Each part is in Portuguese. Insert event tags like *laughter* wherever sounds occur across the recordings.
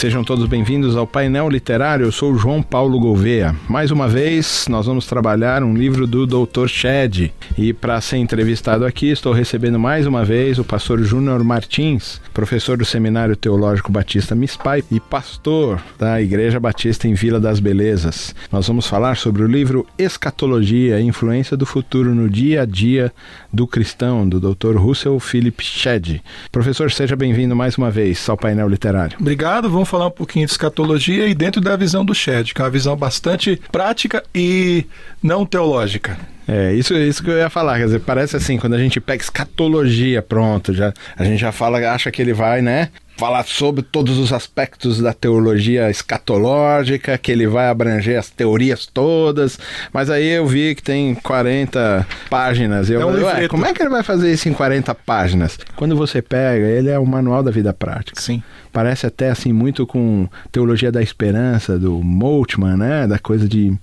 Sejam todos bem-vindos ao painel literário. Eu sou João Paulo Gouveia. Mais uma vez, nós vamos trabalhar um livro do Dr. Shed. E para ser entrevistado aqui, estou recebendo mais uma vez o pastor Júnior Martins, professor do Seminário Teológico Batista Mispai e pastor da Igreja Batista em Vila das Belezas. Nós vamos falar sobre o livro Escatologia, Influência do Futuro no Dia a Dia do Cristão, do Dr. Russell Philip Shed. Professor, seja bem-vindo mais uma vez ao painel literário. Obrigado, vamos falar um pouquinho de escatologia e dentro da visão do Shed, que é uma visão bastante prática e não teológica. É, isso, isso que eu ia falar, quer dizer, parece assim, quando a gente pega escatologia, pronto, já, a gente já fala, acha que ele vai, né, falar sobre todos os aspectos da teologia escatológica, que ele vai abranger as teorias todas, mas aí eu vi que tem 40 páginas. Eu É um ué, como é que ele vai fazer isso em 40 páginas? Quando você pega, ele é o manual da vida prática. Sim. Parece até assim muito com teologia da esperança do Moltmann, né? Da coisa de,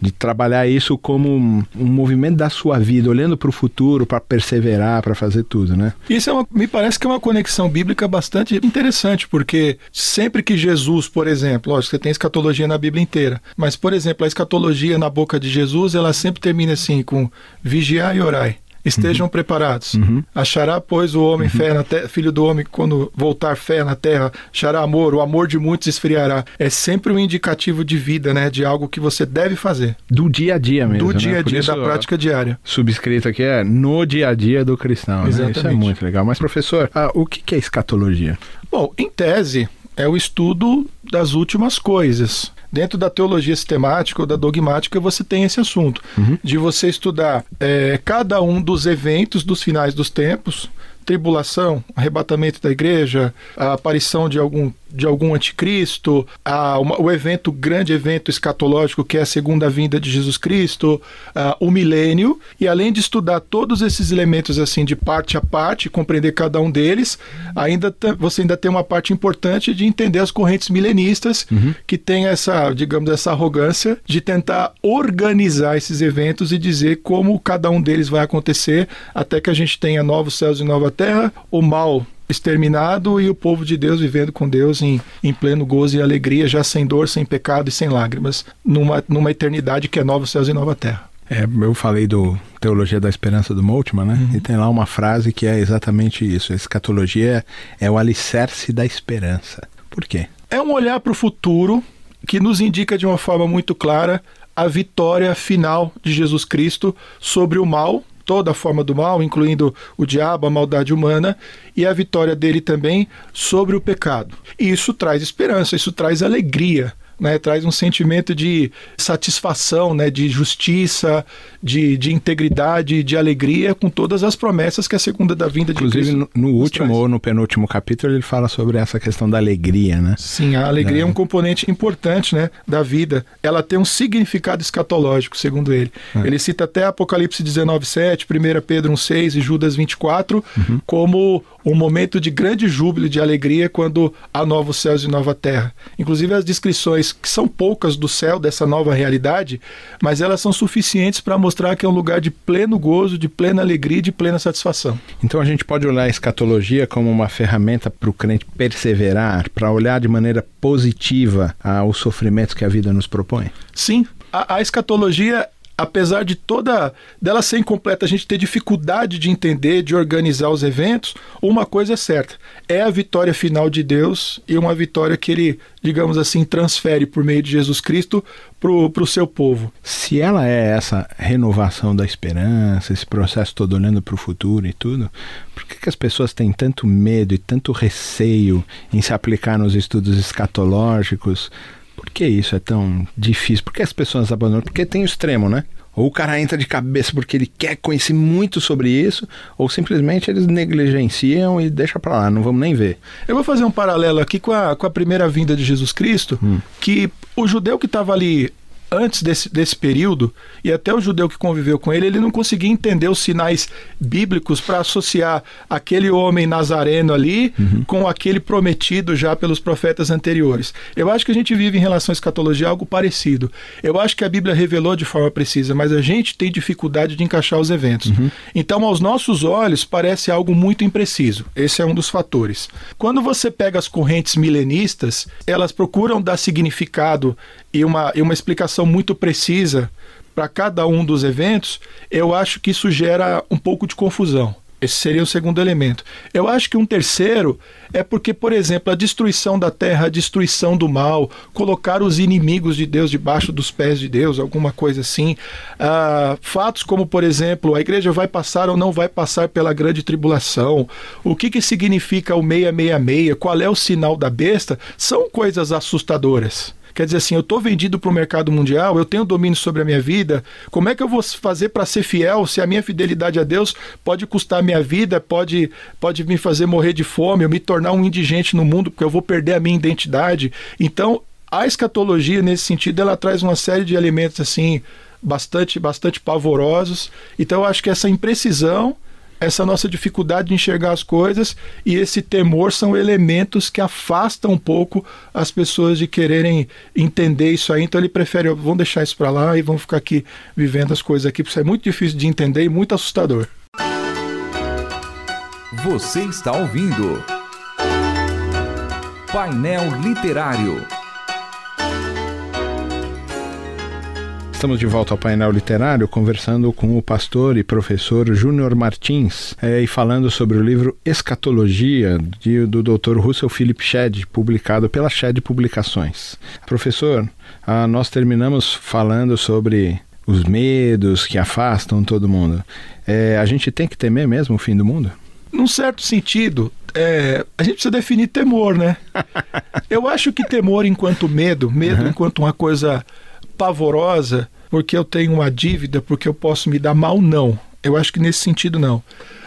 de trabalhar isso como um, um movimento da sua vida, olhando para o futuro, para perseverar, para fazer tudo, né? Isso é uma- me parece que é uma conexão bíblica bastante interessante, porque sempre que Jesus, por exemplo, lógico, você tem escatologia na Bíblia inteira, mas, por exemplo, a escatologia na boca de Jesus, ela sempre termina assim, com vigiar e orai. Estejam preparados. Achará, pois, o homem fé na terra, filho do homem, quando voltar fé na terra, achará amor, o amor de muitos esfriará. É sempre um indicativo de vida, né? De algo que você deve fazer. Do dia a dia mesmo. Do né? dia a Por dia, da prática diária. Subscrito aqui é no dia a dia do cristão. né? Isso é Exatamente. muito legal. Mas, professor, ah, o que é escatologia? Bom, em tese, é o estudo das últimas coisas. Dentro da teologia sistemática ou da dogmática, você tem esse assunto de você estudar eh, cada um dos eventos dos finais dos tempos, tribulação, arrebatamento da igreja, a aparição de algum, de algum anticristo, a, uma- o evento, grande evento escatológico que é a segunda vinda de Jesus Cristo, ah, o milênio, e além de estudar todos esses elementos assim de parte a parte, compreender cada um deles, ainda você ainda tem uma parte importante de entender as correntes milenistas que tem essa, digamos, essa arrogância de tentar organizar esses eventos e dizer como cada um deles vai acontecer até que a gente tenha novos céus e nova terra, o mal exterminado e o povo de Deus vivendo com Deus em, em pleno gozo e alegria, já sem dor, sem pecado e sem lágrimas, numa, numa eternidade que é novos céus e nova terra. É, eu falei do Teologia da Esperança do Moltmann, né? E tem lá uma frase que é exatamente isso. A escatologia é o alicerce da esperança. Por quê? É um olhar para o futuro que nos indica de uma forma muito clara a vitória final de Jesus Cristo sobre o mal, toda a forma do mal, incluindo o diabo, a maldade humana, e a vitória dele também sobre o pecado. E isso traz esperança, isso traz alegria. Né, traz um sentimento de satisfação, né, de justiça, de, de integridade, de alegria com todas as promessas que a segunda da vinda de Inclusive, Cristo no, no nos último traz. ou no penúltimo capítulo, ele fala sobre essa questão da alegria, né? Sim, a alegria é. um componente importante né, da vida. Ela tem um significado escatológico, segundo ele. Ele cita até Apocalipse 19,7, 1 Pedro 1,6 e Judas 24 como um momento de grande júbilo, de alegria, quando há novos céus e nova terra. Inclusive as descrições, que são poucas do céu, dessa nova realidade, mas elas são suficientes para mostrar que é um lugar de pleno gozo, de plena alegria e de plena satisfação. Então a gente pode olhar a escatologia como uma ferramenta para o crente perseverar, para olhar de maneira positiva aos sofrimentos que a vida nos propõe? Sim, a, a escatologia, apesar de toda dela ser incompleta, a gente ter dificuldade de entender, de organizar os eventos, uma coisa é certa: é a vitória final de Deus e uma vitória que ele, digamos assim, transfere por meio de Jesus Cristo para o seu povo. Se ela é essa renovação da esperança, esse processo todo olhando para o futuro e tudo, por que, que as pessoas têm tanto medo e tanto receio em se aplicar nos estudos escatológicos? Que isso é tão difícil? Por que as pessoas abandonam? Porque tem o extremo, né? Ou o cara entra de cabeça porque ele quer conhecer muito sobre isso, ou simplesmente eles negligenciam e deixa para lá, não vamos nem ver. Eu vou fazer um paralelo aqui com a, com a primeira vinda de Jesus Cristo, que o judeu que estava ali antes desse, desse período, e até o judeu que conviveu com ele, ele não conseguia entender os sinais bíblicos para associar aquele homem nazareno ali uhum. com aquele prometido já pelos profetas anteriores. Eu acho que a gente vive em relação à escatologia algo parecido. Eu acho que a Bíblia revelou de forma precisa, mas a gente tem dificuldade de encaixar os eventos. Uhum. Então, aos nossos olhos, parece algo muito impreciso. Esse é um dos fatores. Quando você pega as correntes milenistas, elas procuram dar significado e uma, e uma explicação muito precisa para cada um dos eventos, eu acho que isso gera um pouco de confusão. Esse seria o segundo elemento. Eu acho que um terceiro é porque, por exemplo, a destruição da terra, a destruição do mal, colocar os inimigos de Deus debaixo dos pés de Deus, alguma coisa assim. Ah, fatos como, por exemplo, a igreja vai passar ou não vai passar pela grande tribulação, o que, que significa o 666, qual é o sinal da besta, são coisas assustadoras. Quer dizer assim, eu estou vendido para o mercado mundial, eu tenho domínio sobre a minha vida. Como é que eu vou fazer para ser fiel se a minha fidelidade a Deus pode custar a minha vida, pode, pode me fazer morrer de fome, eu me tornar um indigente no mundo, porque eu vou perder a minha identidade? Então, a escatologia, nesse sentido, ela traz uma série de elementos assim bastante, bastante pavorosos. Então, eu acho que essa imprecisão essa nossa dificuldade de enxergar as coisas e esse temor são elementos que afastam um pouco as pessoas de quererem entender isso aí. Então ele prefere, vamos deixar isso para lá e vamos ficar aqui vivendo as coisas aqui, porque isso é muito difícil de entender e muito assustador. Você está ouvindo Painel Literário. Estamos de volta ao painel literário, conversando com o pastor e professor Júnior Martins é, e falando sobre o livro Escatologia de, do Dr. Russell Philip Shedd, publicado pela Shedd Publicações. Professor, ah, nós terminamos falando sobre os medos que afastam todo mundo. É, a gente tem que temer mesmo o fim do mundo? Num certo sentido, é, a gente precisa definir temor, né? *laughs* Eu acho que temor enquanto medo, medo uhum. enquanto uma coisa pavorosa porque eu tenho uma dívida, porque eu posso me dar mal, não. Eu acho que nesse sentido não.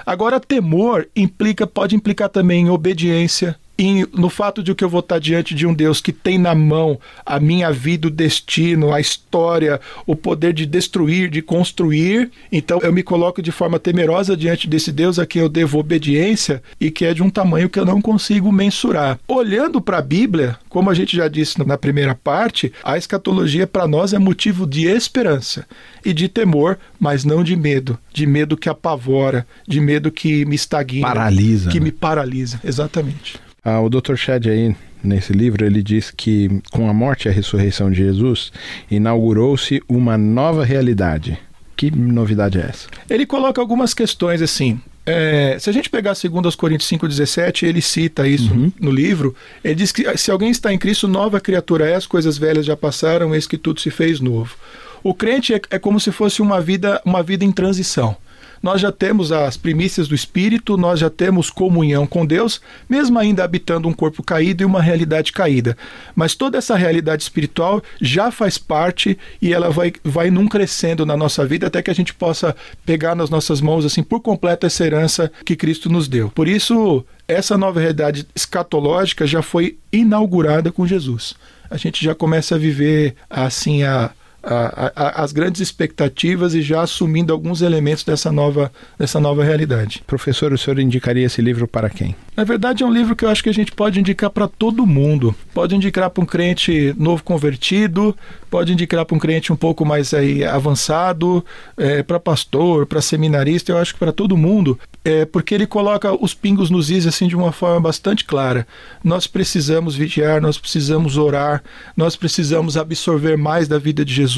Agora, temor implica, pode implicar também em obediência, em, no fato de que eu vou estar diante de um Deus que tem na mão a minha vida, o destino, a história, o poder de destruir, de construir. Então eu me coloco de forma temerosa diante desse Deus a quem eu devo obediência e que é de um tamanho que eu não consigo mensurar. Olhando para a Bíblia, como a gente já disse na primeira parte, a escatologia para nós é motivo de esperança e de temor, mas não de medo, de medo que apavora, de medo que me estagna, paralisa, que né? me paralisa, exatamente. Ah, o Dr. Shedd aí, nesse livro, ele diz que com a morte e a ressurreição de Jesus, inaugurou-se uma nova realidade. Que novidade é essa? Ele coloca algumas questões assim. É, se a gente pegar 2 Coríntios 5,17, ele cita isso uhum. no livro. Ele diz que se alguém está em Cristo, nova criatura é, as coisas velhas já passaram, eis que tudo se fez novo. O crente é, é como se fosse uma vida, uma vida em transição nós já temos as primícias do Espírito, nós já temos comunhão com Deus, mesmo ainda habitando um corpo caído e uma realidade caída. Mas toda essa realidade espiritual já faz parte e ela vai, vai num crescendo na nossa vida até que a gente possa pegar nas nossas mãos, assim, por completo essa herança que Cristo nos deu. Por isso, essa nova realidade escatológica já foi inaugurada com Jesus. A gente já começa a viver assim a a, a, as grandes expectativas e já assumindo alguns elementos dessa nova, dessa nova realidade. Professor, o senhor indicaria esse livro para quem? Na verdade, é um livro que eu acho que a gente pode indicar para todo mundo. Pode indicar para um crente novo convertido, pode indicar para um crente um pouco mais aí, avançado, é, para pastor, para seminarista, eu acho que para todo mundo, é, porque ele coloca os pingos nos is assim de uma forma bastante clara. Nós precisamos vigiar, nós precisamos orar, nós precisamos absorver mais da vida de Jesus,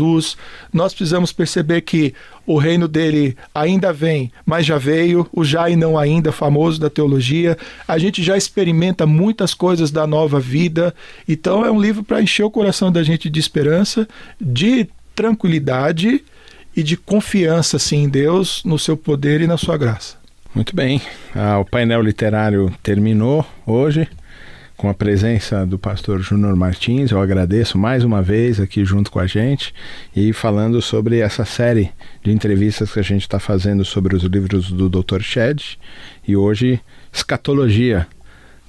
nós precisamos perceber que o reino dele ainda vem, mas já veio, o já e não ainda, famoso da teologia. A gente já experimenta muitas coisas da nova vida. Então é um livro para encher o coração da gente de esperança, de tranquilidade e de confiança assim, em Deus, no seu poder e na sua graça. Muito bem. Ah, o painel literário terminou hoje com a presença do pastor Júnior Martins. Eu agradeço mais uma vez aqui junto com a gente e falando sobre essa série de entrevistas que a gente está fazendo sobre os livros do Dr. Shed e hoje Escatologia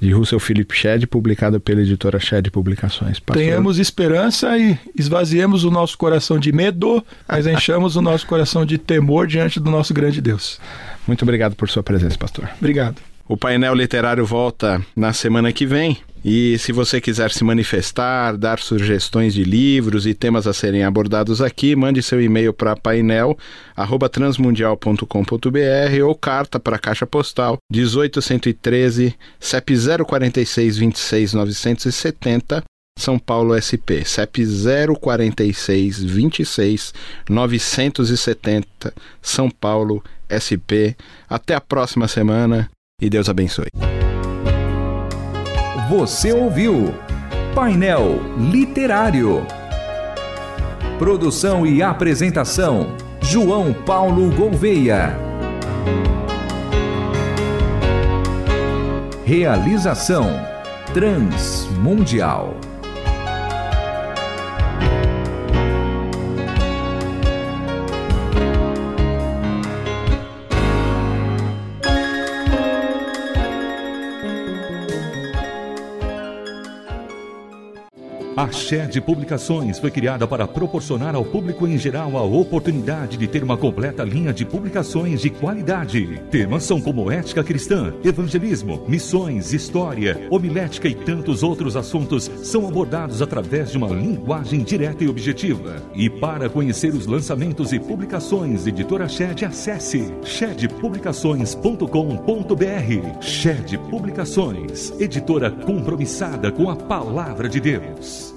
de Russell Philip Shedd, publicado pela editora Shedd Publicações. Pastor... Tenhamos esperança e esvaziemos o nosso coração de medo, mas enchamos o nosso coração de temor diante do nosso grande Deus. Muito obrigado por sua presença, pastor. Obrigado. O painel literário volta na semana que vem. E se você quiser se manifestar, dar sugestões de livros e temas a serem abordados aqui, mande seu e-mail para painel@transmundial.com.br ou carta para a Caixa Postal 18113 CEP 046 26 970 são Paulo SP, CEP 046 26 970, São Paulo SP. Até a próxima semana e Deus abençoe. Você ouviu Painel Literário. Produção e apresentação: João Paulo Gouveia. Realização Transmundial. A Shed Publicações foi criada para proporcionar ao público em geral a oportunidade de ter uma completa linha de publicações de qualidade. Temas são como ética cristã, evangelismo, missões, história, homilética e tantos outros assuntos são abordados através de uma linguagem direta e objetiva. E para conhecer os lançamentos e publicações Editora Shed, acesse shedpublicações.com.br. Shed Publicações, editora compromissada com a palavra de Deus.